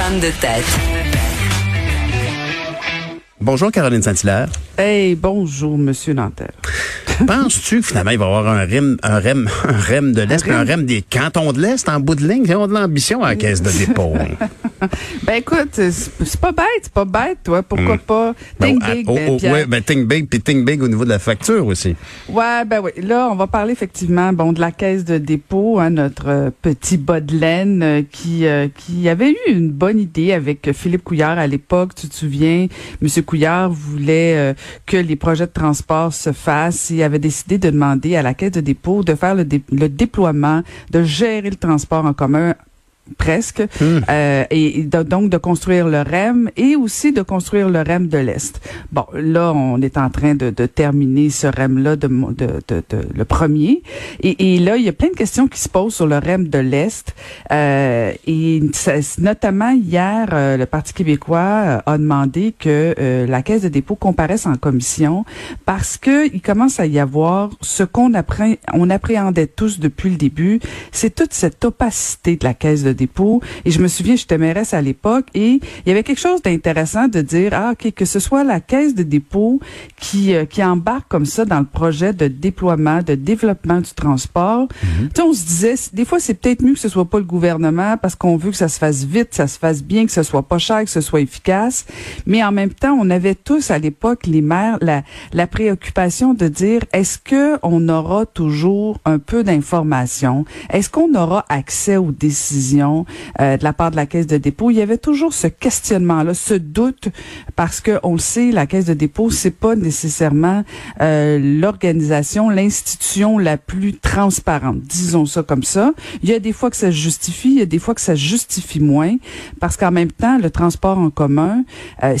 Femme de tête. Bonjour Caroline Saint-Hilaire. Hey, bonjour Monsieur Nanterre. Penses-tu que finalement il va y avoir un REM, un REM, un REM de l'Est, un, un REM des cantons de l'Est en bout de ligne? Ils ont de l'ambition à la caisse de dépôt. ben écoute, c'est pas bête, c'est pas bête, toi. Pourquoi Mm. pas? Ben, Think big, oh, ben, oh, Pierre. ouais, ben think big, puis think big au niveau de la facture aussi. Ouais, ben oui. Là, on va parler effectivement, bon, de la caisse de dépôt, hein, notre euh, petit bas de laine euh, qui euh, qui avait eu une bonne idée avec Philippe Couillard à l'époque. Tu te souviens, Monsieur Couillard voulait euh, que les projets de transport se fassent et avait décidé de demander à la caisse de dépôt de faire le, dé- le déploiement, de gérer le transport en commun presque, euh, et, de- donc de construire le REM et aussi de construire le REM de l'Est. Bon, là, on est en train de, de terminer ce REM-là, de, de, de- de- le premier. Et, et là, il y a plein de questions qui se posent sur le REM de l'Est. Euh, et ça- notamment hier, euh, le Parti québécois euh, a demandé que la Caisse de dépôt comparaisse en commission parce que il commence à y avoir ce qu'on apprend, on appréhendait tous depuis le début, c'est toute cette opacité de la Caisse de dépôt. Et je me souviens, j'étais mairesse à l'époque et il y avait quelque chose d'intéressant de dire, ah, ok, que ce soit la Caisse de dépôt qui, euh, qui embarque comme ça dans le projet de déploiement, de développement du transport. Tu sais, on se disait, des fois, c'est peut-être mieux que ce soit pas le gouvernement parce qu'on veut que ça se fasse vite, ça se fasse bien, que ce soit pas cher, que ce soit efficace. Mais en même temps, on avait tous à l'époque, les maires, la, la préoccupation de dire, est-ce que on aura toujours un peu d'informations? Est-ce qu'on aura accès aux décisions? Euh, de la part de la Caisse de dépôt? Il y avait toujours ce questionnement-là, ce doute, parce que on le sait, la Caisse de dépôt, c'est pas nécessairement euh, l'organisation, l'institution la plus transparente, disons ça comme ça. Il y a des fois que ça justifie, il y a des fois que ça justifie moins, parce qu'en même temps, le transport en commun, euh,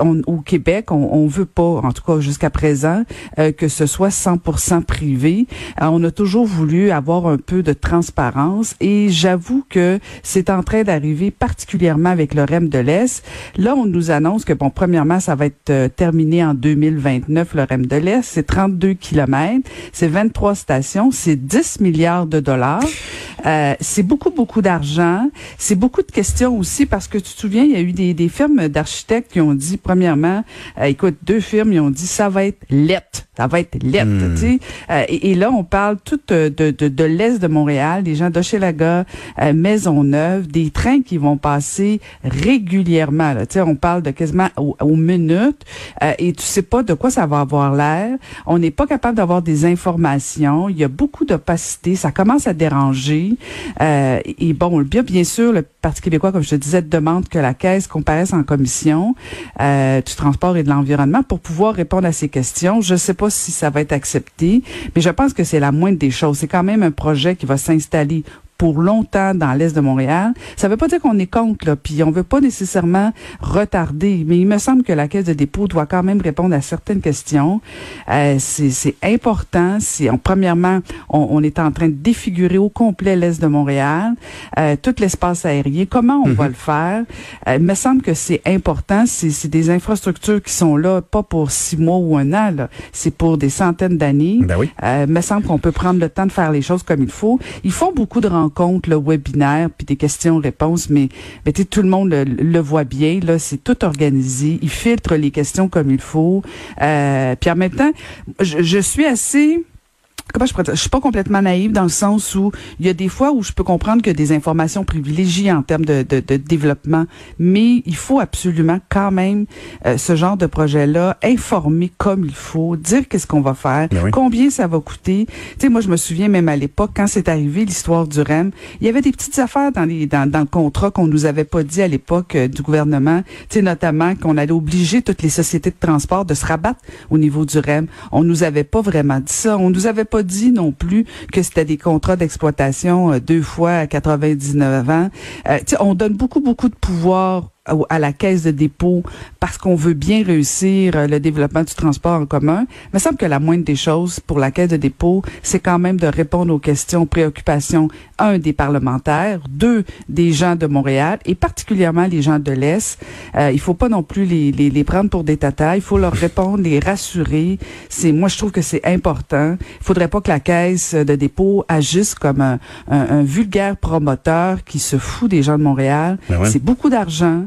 on- au Québec, on, on veut pas, en tout cas jusqu'à présent, euh, que ce soit 100% privé. Euh, on a toujours voulu avoir un peu de transparence et j'avoue que c'est en train d'arriver particulièrement avec le REM de l'Est. Là, on nous annonce que, bon, premièrement, ça va être euh, terminé en 2029, le REM de l'Est. C'est 32 kilomètres, c'est 23 stations, c'est 10 milliards de dollars. Euh, c'est beaucoup, beaucoup d'argent. C'est beaucoup de questions aussi parce que tu te souviens, il y a eu des, des firmes d'architectes qui ont dit, premièrement, euh, écoute, deux firmes, ils ont dit, ça va être lettre. Ça va être lettre, tu sais. Euh, et, et là, on parle tout euh, de, de, de l'Est de Montréal, des gens d'Hochelaga, euh, Maisonneuve, des trains qui vont passer régulièrement. Là. Tu sais, on parle de quasiment aux, aux minutes euh, et tu sais pas de quoi ça va avoir l'air. On n'est pas capable d'avoir des informations. Il y a beaucoup d'opacité. Ça commence à déranger. Euh, et bon, bien, bien sûr, le Parti québécois, comme je te disais, demande que la Caisse comparaisse en commission euh, du transport et de l'environnement pour pouvoir répondre à ces questions. Je sais pas si ça va être accepté, mais je pense que c'est la moindre des choses. C'est quand même un projet qui va s'installer pour longtemps dans l'est de Montréal. Ça veut pas dire qu'on est contre, là, puis on veut pas nécessairement retarder, mais il me semble que la caisse de dépôt doit quand même répondre à certaines questions. Euh, c'est important. C'est on- premièrement, on, on est en train de défigurer au complet l'est de Montréal, euh, tout l'espace aérien. Comment on va le faire? Euh, Il me semble que c'est important. C'est des infrastructures qui sont là pas pour six mois ou un an. C'est pour des centaines d'années. Ben oui. Euh, me semble qu'on peut prendre le temps de faire les choses comme il faut. Ils font beaucoup de rencontres, le webinaire, puis des questions-réponses, mais, mais tout le monde le, le voit bien. Là, c'est tout organisé. Ils filtrent les questions comme il faut. Euh, puis en même temps, je, je suis assez comment je pourrais dire, je suis pas complètement naïve dans le sens où il y a des fois où je peux comprendre que des informations privilégiées en termes de, de, de développement, mais il faut absolument quand même euh, ce genre de projet-là informer comme il faut, dire qu'est-ce qu'on va faire, Ben oui. combien ça va coûter. Tu sais, moi je me souviens même à l'époque quand c'est arrivé l'histoire du REM, il y avait des petites affaires dans les dans, dans le contrat qu'on nous avait pas dit à l'époque euh, du gouvernement, tu sais notamment qu'on allait obliger toutes les sociétés de transport de se rabattre au niveau du REM. On nous avait pas vraiment dit ça, on nous avait pas pas dit non plus que c'était des contrats d'exploitation euh, deux fois à 99 ans. Euh, on donne beaucoup, beaucoup de pouvoir à la caisse de dépôt parce qu'on veut bien réussir euh, le développement du transport en commun. Il me semble que la moindre des choses pour la caisse de dépôt, c'est quand même de répondre aux questions, préoccupations, un, des parlementaires, deux, des gens de Montréal et particulièrement les gens de l'Est. Euh, il faut pas non plus les, les, les, prendre pour des tatas. Il faut leur répondre, les rassurer. C'est, moi, je trouve que c'est important. Il faudrait pas que la caisse de dépôt agisse comme un, un, vulgaire promoteur qui se fout des gens de Montréal. Ben c'est beaucoup d'argent.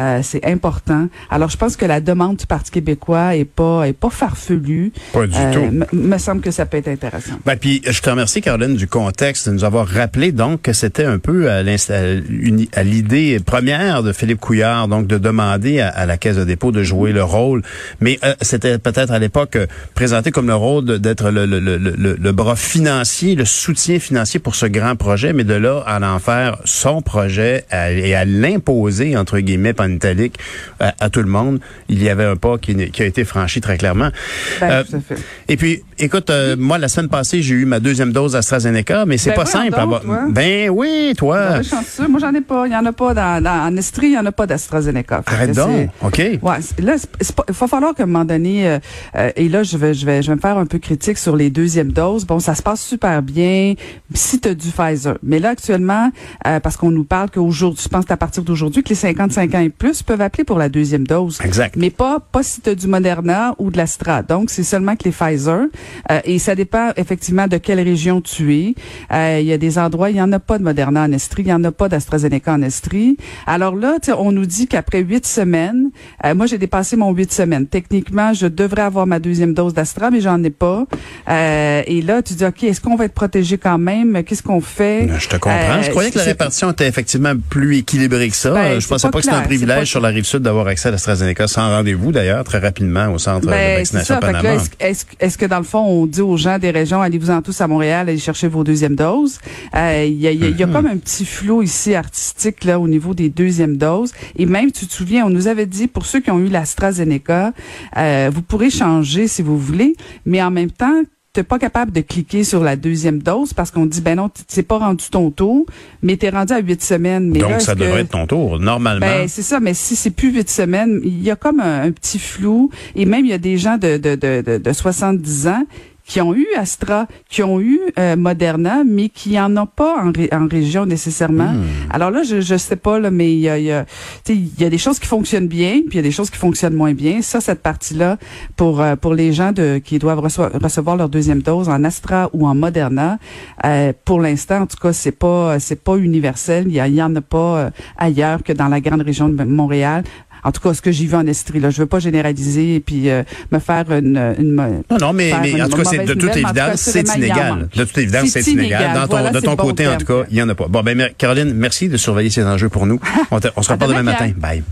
Euh, c'est important. Alors, je pense que la demande du Parti québécois est pas est pas farfelue. Pas du euh, tout. Me semble que ça peut être intéressant. Ben, puis, je te remercie, Caroline, du contexte, de nous avoir rappelé donc que c'était un peu à, l'idée première de Philippe Couillard, donc de demander à, la Caisse de dépôt de jouer le rôle. Mais euh, c'était peut-être à l'époque présenté comme le rôle d'être le, le, le, le, bras financier, le soutien financier pour ce grand projet, mais de là à en faire son projet et à l'imposer, entre guillemets, en italique à, tout le monde. Il y avait un pas qui, a été franchi très clairement. Ben, euh, et puis, écoute, euh, moi, la semaine passée, j'ai eu ma deuxième dose d'AstraZeneca, mais c'est ben pas simple. Ben oui, toi. Ben, moi, j'en ai pas. Il y en a pas dans, en Estrie, il y en a pas d'AstraZeneca. Arrête donc. OK. Ouais, là, il va falloir qu'à un moment donné, euh, et là, je vais, je vais, je vais me faire un peu critique sur les deuxièmes doses. Bon, ça se passe super bien si tu as du Pfizer. Mais là, actuellement, parce qu'on nous parle qu'aujourd'hui, je pense à partir d'aujourd'hui, que les 55 ans et plus peuvent appeler pour la deuxième dose. Exact. Mais pas pas si tu as du Moderna ou de l'Astra. Donc, c'est seulement que les Pfizer. Euh, et ça dépend effectivement de quelle région tu es. Euh, il y a des endroits, il y en a pas de Moderna en Estrie, il y en a pas d'AstraZeneca en Estrie. Alors là, on nous dit qu'après huit semaines, euh, moi j'ai dépassé mon huit semaines. Techniquement, je devrais avoir ma deuxième dose d'Astra, mais j'en ai pas. et là, tu dis, OK, est-ce qu'on va être protégé quand même? Qu'est-ce qu'on fait? Je te comprends. je croyais que la répartition était effectivement plus équilibrée que ça. Ben, je pensais pas, que c'était un privilège sur la rive sud d'avoir accès à l'AstraZeneca sans rendez-vous, d'ailleurs, très rapidement au centre de ben, vaccination Panama. Est-ce est que dans le fond, on dit aux gens des régions, allez-vous-en tous à Montréal, allez chercher vos deuxièmes doses? Euh, il y, a, y, y, a, mm-hmm. comme un petit flot ici artistique là au niveau des deuxièmes doses. Et même, tu te souviens, on nous avait dit, pour ceux qui ont eu l'AstraZeneca, euh, vous pourrez changer si vous voulez, mais en même temps, t'es pas capable de cliquer sur la deuxième dose parce qu'on dit ben non, c'est pas rendu ton tour, mais t'es rendu à huit semaines. Mais Donc ça devrait être ton tour normalement. Ben c'est ça, mais si c'est plus huit semaines, il y a comme un, petit flou et même il y a des gens de de de, de 70 ans qui ont eu Astra, qui ont eu euh, Moderna, mais qui en ont pas en, en région nécessairement. Hmm. Alors là, je je sais pas là, mais il y a y a, y a des choses qui fonctionnent bien, puis il y a des choses qui fonctionnent moins bien. Ça, cette partie-là, pour euh, pour les gens de qui doivent recevoir leur deuxième dose en Astra ou en Moderna, euh, pour l'instant, en tout cas, c'est pas c'est pas universel. Il y, y en a pas ailleurs que dans la grande région de Montréal en tout cas, ce que j'y vu en Estrie, là, je veux pas généraliser et puis euh, me faire une, une non non, mais, mais en tout cas, c'est de toute évidence, c'est inégal. De toute évidence, c'est inégal. Dans ton, de ton côté, en tout cas, il y en a pas. Bon, ben Caroline, merci de surveiller ces enjeux pour nous. On, on se reparle demain matin. Bye.